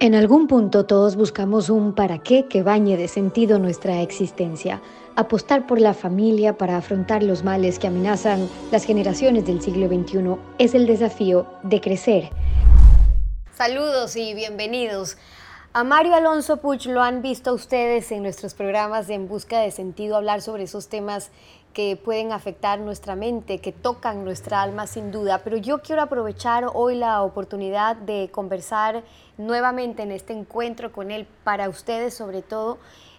En algún punto todos buscamos un para qué que bañe de sentido nuestra existencia, apostar por la familia para afrontar los males que amenazan las generaciones del siglo XXI es el desafío de crecer. Saludos y bienvenidos. A Mario Alonso Puch lo han visto ustedes en nuestros programas de En Busca de Sentido hablar sobre esos temas que pueden afectar nuestra mente, que tocan nuestra alma sin duda. Pero yo quiero aprovechar hoy la oportunidad de conversar nuevamente en este encuentro con él para ustedes, sobre todo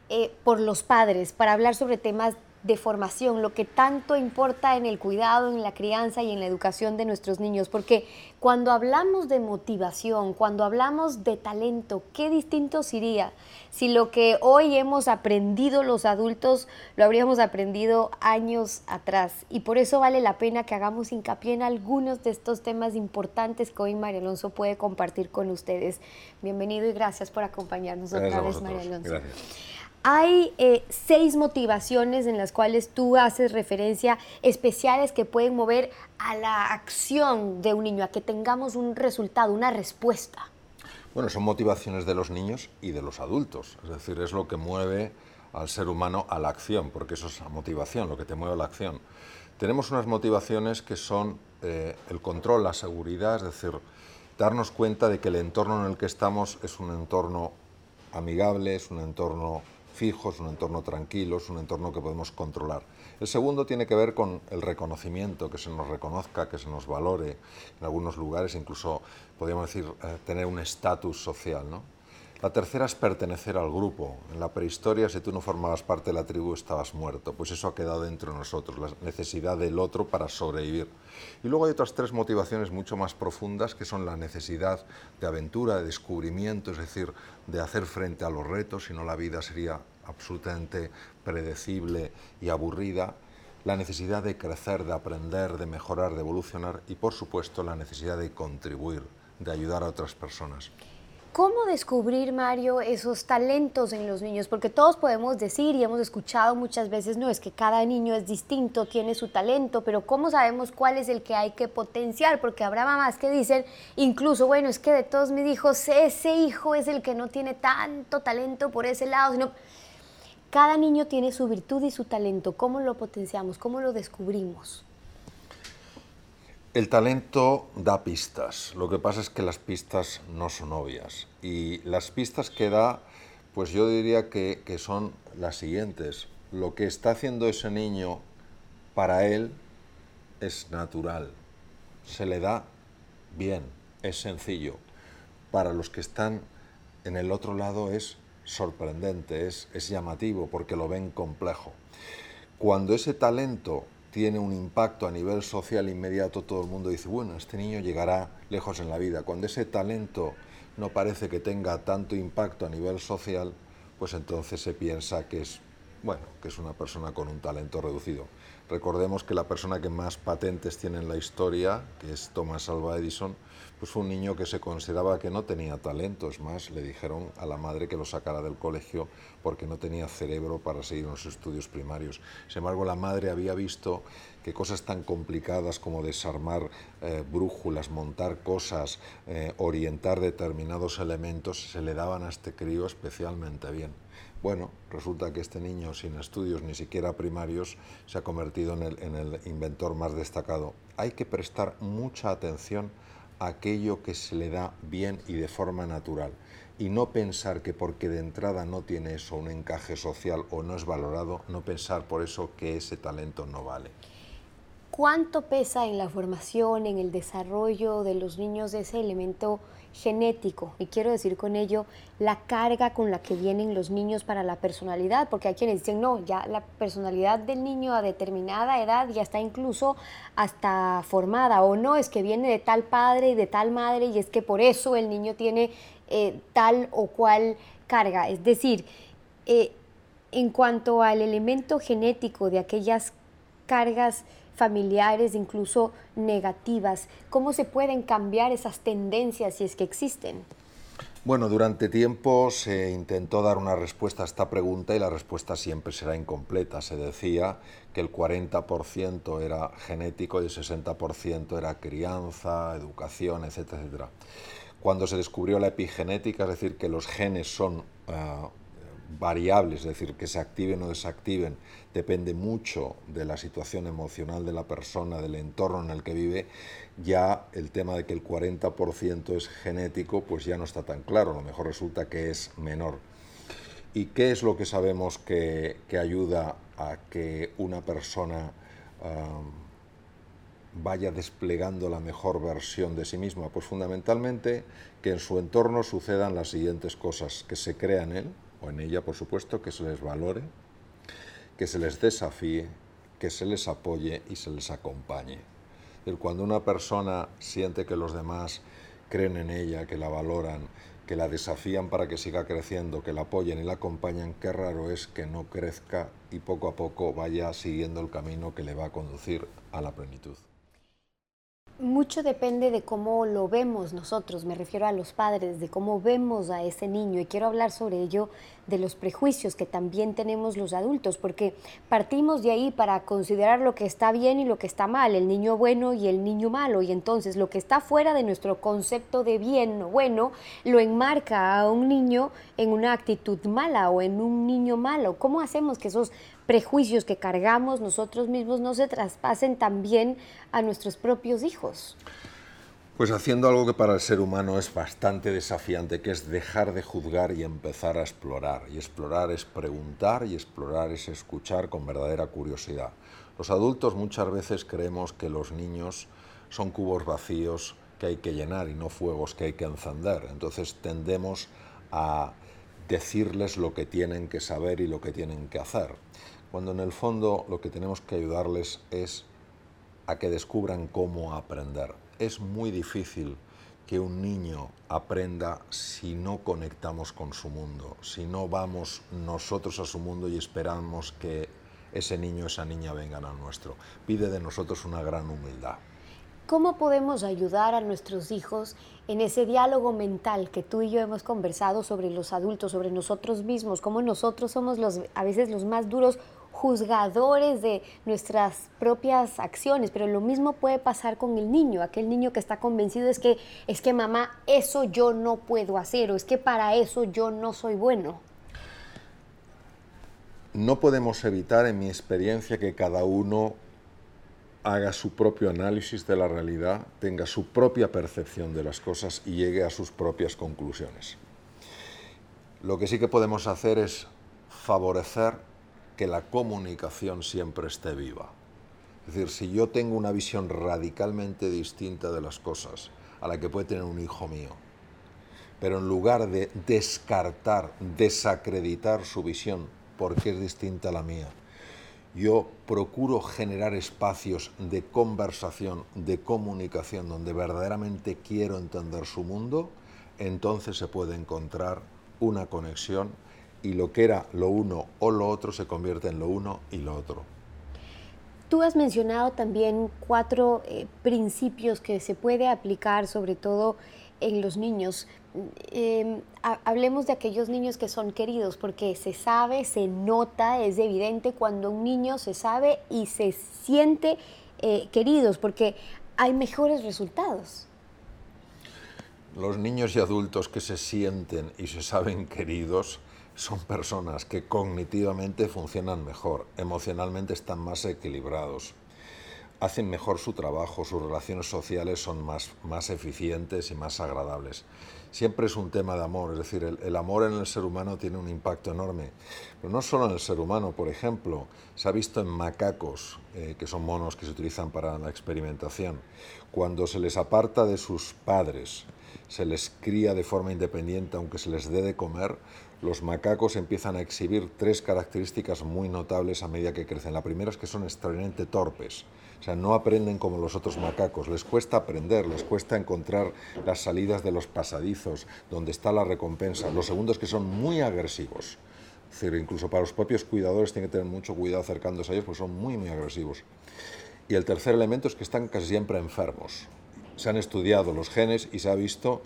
eh, por los padres, para hablar sobre temas de formación, lo que tanto importa en el cuidado, en la crianza y en la educación de nuestros niños, porque cuando hablamos de motivación, cuando hablamos de talento, qué distinto sería si lo que hoy hemos aprendido los adultos lo habríamos aprendido años atrás. Y por eso vale la pena que hagamos hincapié en algunos de estos temas importantes que hoy María Alonso puede compartir con ustedes. Bienvenido y gracias por acompañarnos otra vez, María Alonso. Gracias. Hay eh, seis motivaciones en las cuales tú haces referencia especiales que pueden mover a la acción de un niño, a que tengamos un resultado, una respuesta. Bueno, son motivaciones de los niños y de los adultos, es decir, es lo que mueve al ser humano a la acción, porque eso es la motivación, lo que te mueve a la acción. Tenemos unas motivaciones que son eh, el control, la seguridad, es decir, darnos cuenta de que el entorno en el que estamos es un entorno amigable, es un entorno fijo, es un entorno tranquilo, es un entorno que podemos controlar. El segundo tiene que ver con el reconocimiento, que se nos reconozca, que se nos valore en algunos lugares, incluso podríamos decir eh, tener un estatus social. ¿no? La tercera es pertenecer al grupo. En la prehistoria, si tú no formabas parte de la tribu, estabas muerto. Pues eso ha quedado dentro de nosotros, la necesidad del otro para sobrevivir. Y luego hay otras tres motivaciones mucho más profundas, que son la necesidad de aventura, de descubrimiento, es decir, de hacer frente a los retos, si no la vida sería absolutamente predecible y aburrida la necesidad de crecer, de aprender, de mejorar, de evolucionar y por supuesto la necesidad de contribuir, de ayudar a otras personas. ¿Cómo descubrir, Mario, esos talentos en los niños? Porque todos podemos decir y hemos escuchado muchas veces, no, es que cada niño es distinto, tiene su talento, pero ¿cómo sabemos cuál es el que hay que potenciar? Porque habrá mamás que dicen, incluso, bueno, es que de todos mis hijos, ese hijo es el que no tiene tanto talento por ese lado, sino cada niño tiene su virtud y su talento. ¿Cómo lo potenciamos? ¿Cómo lo descubrimos? El talento da pistas, lo que pasa es que las pistas no son obvias y las pistas que da, pues yo diría que, son las siguientes. Lo que está haciendo ese niño para él es natural, se le da bien, es sencillo. Para los que están en el otro lado es sorprendente, es, es llamativo porque lo ven complejo. Cuando ese talento tiene un impacto a nivel social inmediato, todo el mundo dice, bueno, este niño llegará lejos en la vida. Cuando ese talento no parece que tenga tanto impacto a nivel social, pues entonces se piensa que es, bueno, que es una persona con un talento reducido. Recordemos que la persona que más patentes tiene en la historia, que es Thomas Alva Edison, pues fue un niño que se consideraba que no tenía talento, es más, le dijeron a la madre que lo sacara del colegio porque no tenía cerebro para seguir los estudios primarios. Sin embargo, la madre había visto que cosas tan complicadas como desarmar eh, brújulas, montar cosas, eh, orientar determinados elementos, se le daban a este crío especialmente bien. Bueno, resulta que este niño sin estudios ni siquiera primarios se ha convertido en el, en el inventor más destacado. Hay que prestar mucha atención a aquello que se le da bien y de forma natural y no pensar que porque de entrada no tiene eso un encaje social o no es valorado, no pensar por eso que ese talento no vale. ¿Cuánto pesa en la formación, en el desarrollo de los niños ese elemento genético? Y quiero decir con ello la carga con la que vienen los niños para la personalidad, porque hay quienes dicen, no, ya la personalidad del niño a determinada edad ya está incluso hasta formada, o no, es que viene de tal padre y de tal madre y es que por eso el niño tiene eh, tal o cual carga. Es decir, eh, en cuanto al elemento genético de aquellas cargas familiares, incluso negativas, ¿cómo se pueden cambiar esas tendencias si es que existen? Bueno, durante tiempo se intentó dar una respuesta a esta pregunta y la respuesta siempre será incompleta. Se decía que el 40% era genético y el 60% era crianza, educación, etcétera, etcétera. Cuando se descubrió la epigenética, es decir, que los genes son ah, variables, es decir, que se activen o desactiven, depende mucho de la situación emocional de la persona, del entorno en el que vive, ya el tema de que el 40% es genético, pues ya no está tan claro, a lo mejor resulta que es menor. ¿Y qué es lo que sabemos que, ayuda a que una persona vaya desplegando la mejor versión de sí misma? Pues fundamentalmente que en su entorno sucedan las siguientes cosas, que se crea en él, o en ella por supuesto, que se les valore, que se les desafíe, que se les apoye y se les acompañe. Cuando una persona siente que los demás creen en ella, que la valoran, que la desafían para que siga creciendo, que la apoyen y la acompañan, qué raro es que no crezca y poco a poco vaya siguiendo el camino que le va a conducir a la plenitud mucho depende de cómo lo vemos nosotros, me refiero a los padres, de cómo vemos a ese niño. Y quiero hablar sobre ello de los prejuicios que también tenemos los adultos, porque partimos de ahí para considerar lo que está bien y lo que está mal, el niño bueno y el niño malo, y entonces lo que está fuera de nuestro concepto de bien o bueno lo enmarca a un niño en una actitud mala o en un niño malo. ¿Cómo hacemos que esos prejuicios que cargamos nosotros mismos no se traspasen también a nuestros propios Pues haciendo algo que para el ser humano es bastante desafiante, que es dejar de juzgar y empezar a explorar. Y explorar es preguntar y explorar es escuchar con verdadera curiosidad. Los adultos muchas veces creemos que los niños son cubos vacíos que hay que llenar y no fuegos que hay que encender. Entonces tendemos a decirles lo que tienen que saber y lo que tienen que hacer cuando en el fondo lo que tenemos que ayudarles es a que descubran cómo aprender. Es muy difícil que un niño aprenda si no conectamos con su mundo, si no vamos nosotros a su mundo y esperamos que ese niño, esa niña vengan al nuestro. Pide de nosotros una gran humildad. ¿Cómo podemos ayudar a nuestros hijos en ese diálogo mental que tú y yo hemos conversado sobre los adultos, sobre nosotros mismos, cómo nosotros somos los, a veces los más duros juzgadores de nuestras propias acciones, pero lo mismo puede pasar con el niño, aquel niño que está convencido es que es que mamá, eso yo no puedo hacer o es que para eso yo no soy bueno. No podemos evitar en mi experiencia que cada uno haga su propio análisis de la realidad, tenga su propia percepción de las cosas y llegue a sus propias conclusiones. Lo que sí que podemos hacer es favorecer que la comunicación siempre esté viva. Es decir, si yo tengo una visión radicalmente distinta de las cosas a la que puede tener un hijo mío, pero en lugar de descartar, desacreditar su visión porque es distinta a la mía, yo procuro generar espacios de conversación, de comunicación, donde verdaderamente quiero entender su mundo, entonces se puede encontrar una conexión y lo que era lo uno o lo otro se convierte en lo uno y lo otro. Tú has mencionado también cuatro eh, principios que se puede aplicar sobre todo en los niños. Em, hablemos de aquellos niños que son queridos, porque se sabe, se nota, es evidente cuando un niño se sabe y se siente eh, queridos, porque hay mejores resultados. Los niños y adultos que se sienten y se saben queridos son personas que cognitivamente funcionan mejor, emocionalmente están más equilibrados, hacen mejor su trabajo, sus relaciones sociales son más, más eficientes y más agradables. Siempre es un tema de amor, es decir, el, amor en el ser humano tiene un impacto enorme, pero no solo en el ser humano, por ejemplo, se ha visto en macacos, eh, que son monos que se utilizan para la experimentación, cuando se les aparta de sus padres, se les cría de forma independiente aunque se les dé de comer, los macacos empiezan a exhibir tres características muy notables a medida que crecen. La primera es que son extraordinariamente torpes, o sea, no aprenden como los otros macacos, les cuesta aprender, les cuesta encontrar las salidas de los pasadizos, donde está la recompensa. Lo segundo es que son muy agresivos, es decir, incluso para los propios cuidadores tienen que tener mucho cuidado acercándose a ellos, porque son muy, muy agresivos. Y el tercer elemento es que están casi siempre enfermos. Se han estudiado los genes y se ha visto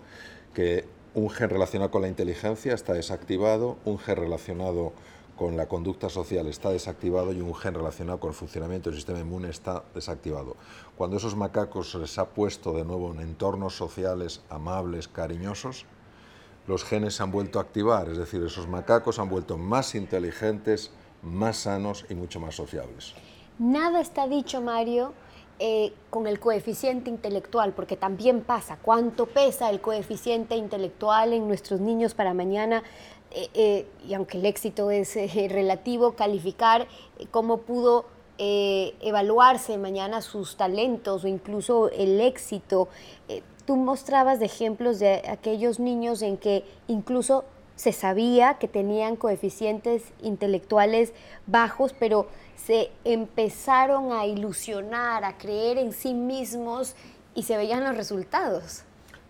que un gen relacionado con la inteligencia está desactivado, un gen relacionado con la conducta social está desactivado y un gen relacionado con el funcionamiento del sistema inmune está desactivado. Cuando esos macacos se les ha puesto de nuevo en entornos sociales amables, cariñosos, los genes se han vuelto a activar, es decir, esos macacos han vuelto más inteligentes, más sanos y mucho más sociables. Nada está dicho, Mario, eh, con el coeficiente intelectual, porque también pasa, cuánto pesa el coeficiente intelectual en nuestros niños para mañana, eh, eh, y aunque el éxito es relativo, calificar cómo pudo evaluarse mañana sus talentos o incluso el éxito. tú mostrabas ejemplos de aquellos niños en que incluso se sabía que tenían coeficientes intelectuales bajos, pero se empezaron a ilusionar, a creer en sí mismos y se veían los resultados.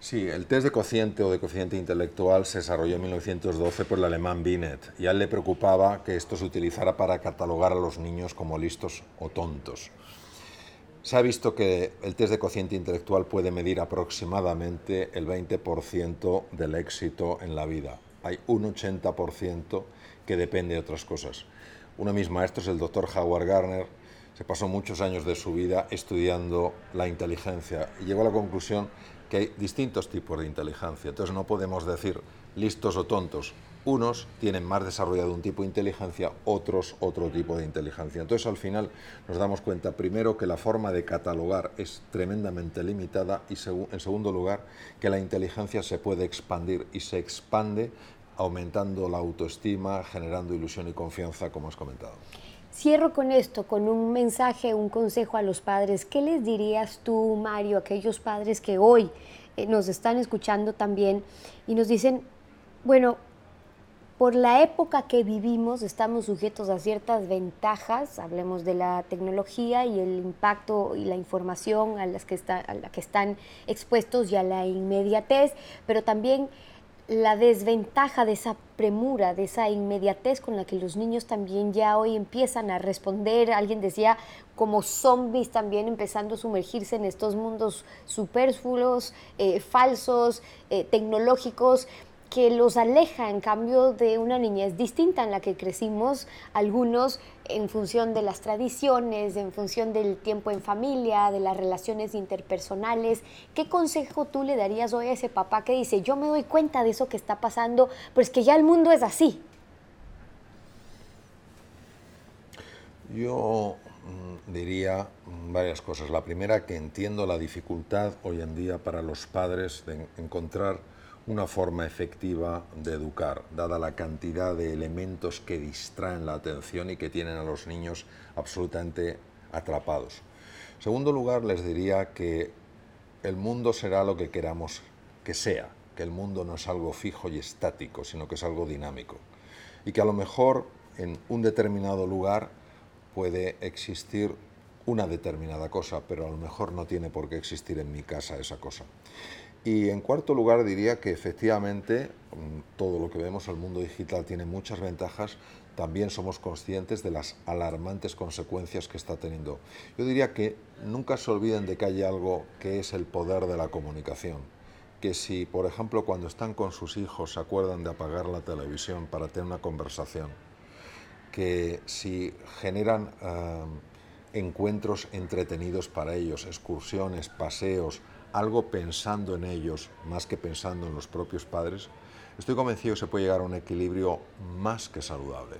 Sí, el test de cociente o de cociente intelectual se desarrolló en 1912 por el alemán Binet y a él le preocupaba que esto se utilizara para catalogar a los niños como listos o tontos. Se ha visto que el test de cociente intelectual puede medir aproximadamente el 20% del éxito en la vida. Hay un 80% que depende de otras cosas. Uno de mis maestros, el doctor Howard Garner, se pasó muchos años de su vida estudiando la inteligencia y llegó a la conclusión que hay distintos tipos de inteligencia. Entonces no podemos decir listos o tontos. Unos tienen más desarrollado un tipo de inteligencia, otros otro tipo de inteligencia. Entonces al final nos damos cuenta primero que la forma de catalogar es tremendamente limitada y en segundo lugar que la inteligencia se puede expandir y se expande aumentando la autoestima, generando ilusión y confianza, como has comentado. Cierro con esto, con un mensaje, un consejo a los padres. ¿Qué les dirías tú, Mario, a aquellos padres que hoy eh, nos están escuchando también y nos dicen, bueno, por la época que vivimos estamos sujetos a ciertas ventajas, hablemos de la tecnología y el impacto y la información a, las que a la que están expuestos y a la inmediatez, pero también la desventaja de esa premura, de esa inmediatez con la que los niños también ya hoy empiezan a responder. Alguien decía, como zombies también empezando a sumergirse en estos mundos superfluos, eh, falsos, eh, tecnológicos que los aleja en cambio de una niñez distinta en la que crecimos, algunos en función de las tradiciones, en función del tiempo en familia, de las relaciones interpersonales. ¿Qué consejo tú le darías hoy a ese papá que dice, yo me doy cuenta de eso que está pasando, pues que ya el mundo es así? Yo mm, diría varias cosas. La primera, que entiendo la dificultad hoy en día para los padres de encontrar una forma efectiva de educar, dada la cantidad de elementos que distraen la atención y que tienen a los niños absolutamente atrapados. En segundo lugar, les diría que el mundo será lo que queramos que sea, que el mundo no es algo fijo y estático, sino que es algo dinámico. Y que a lo mejor en un determinado lugar puede existir una determinada cosa, pero a lo mejor no tiene por qué existir en mi casa esa cosa. Y en cuarto lugar diría que efectivamente mm, todo lo que vemos al mundo digital tiene muchas ventajas, también somos conscientes de las alarmantes consecuencias que está teniendo. Yo diría que nunca se olviden de que hay algo que es el poder de la comunicación, que si por ejemplo cuando están con sus hijos se acuerdan de apagar la televisión para tener una conversación, que si generan eh, encuentros entretenidos para ellos, excursiones, paseos, algo pensando en ellos más que pensando en los propios padres, estoy convencido que se puede llegar a un equilibrio más que saludable.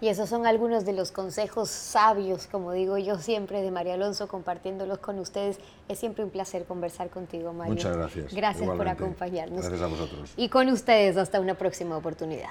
Y esos son algunos de los consejos sabios, como digo yo siempre, de María Alonso, compartiéndolos con ustedes. Es siempre un placer conversar contigo, María. Muchas gracias. Gracias por acompañarnos. Gracias a vosotros. Y con ustedes, hasta una próxima oportunidad.